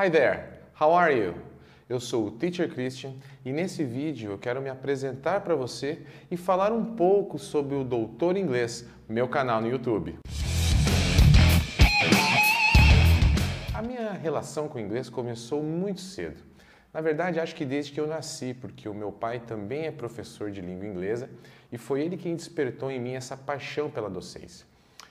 Hi there, how are you? Eu sou o Teacher Christian e nesse vídeo eu quero me apresentar para você e falar um pouco sobre o Doutor Inglês, meu canal no YouTube. A minha relação com o inglês começou muito cedo. Na verdade, acho que desde que eu nasci, porque o meu pai também é professor de língua inglesa e foi ele quem despertou em mim essa paixão pela docência.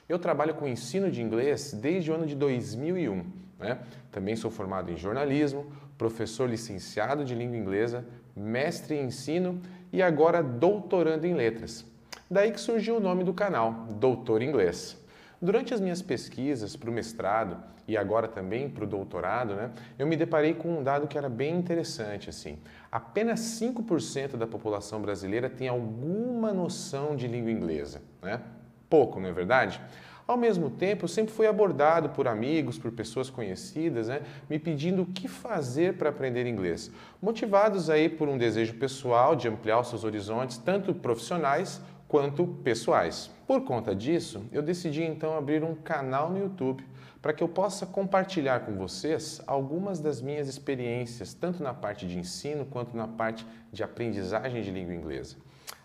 Eu trabalho com ensino de inglês desde o ano de 2001. Né? Também sou formado em jornalismo, professor licenciado de língua inglesa, mestre em ensino e agora doutorando em letras. Daí que surgiu o nome do canal, Doutor Inglês. Durante as minhas pesquisas para o mestrado e agora também para o doutorado, né, eu me deparei com um dado que era bem interessante. Assim. Apenas 5% da população brasileira tem alguma noção de língua inglesa. Né? Pouco, não é verdade? Ao mesmo tempo, eu sempre fui abordado por amigos, por pessoas conhecidas, né, me pedindo o que fazer para aprender inglês, motivados aí por um desejo pessoal de ampliar os seus horizontes, tanto profissionais quanto pessoais. Por conta disso, eu decidi então abrir um canal no YouTube para que eu possa compartilhar com vocês algumas das minhas experiências, tanto na parte de ensino quanto na parte de aprendizagem de língua inglesa.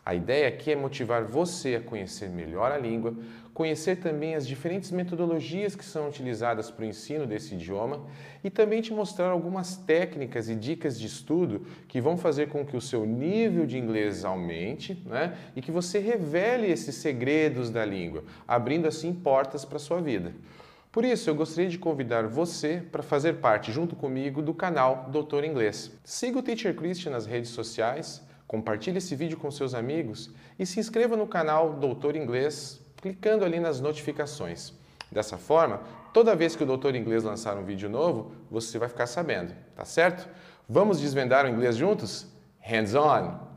A ideia aqui é motivar você a conhecer melhor a língua, conhecer também as diferentes metodologias que são utilizadas para o ensino desse idioma e também te mostrar algumas técnicas e dicas de estudo que vão fazer com que o seu nível de inglês aumente né? e que você revele esses segredos da língua, abrindo assim portas para a sua vida. Por isso, eu gostaria de convidar você para fazer parte, junto comigo, do canal Doutor Inglês. Siga o Teacher Christian nas redes sociais Compartilhe esse vídeo com seus amigos e se inscreva no canal Doutor Inglês clicando ali nas notificações. Dessa forma, toda vez que o Doutor Inglês lançar um vídeo novo, você vai ficar sabendo, tá certo? Vamos desvendar o inglês juntos? Hands on!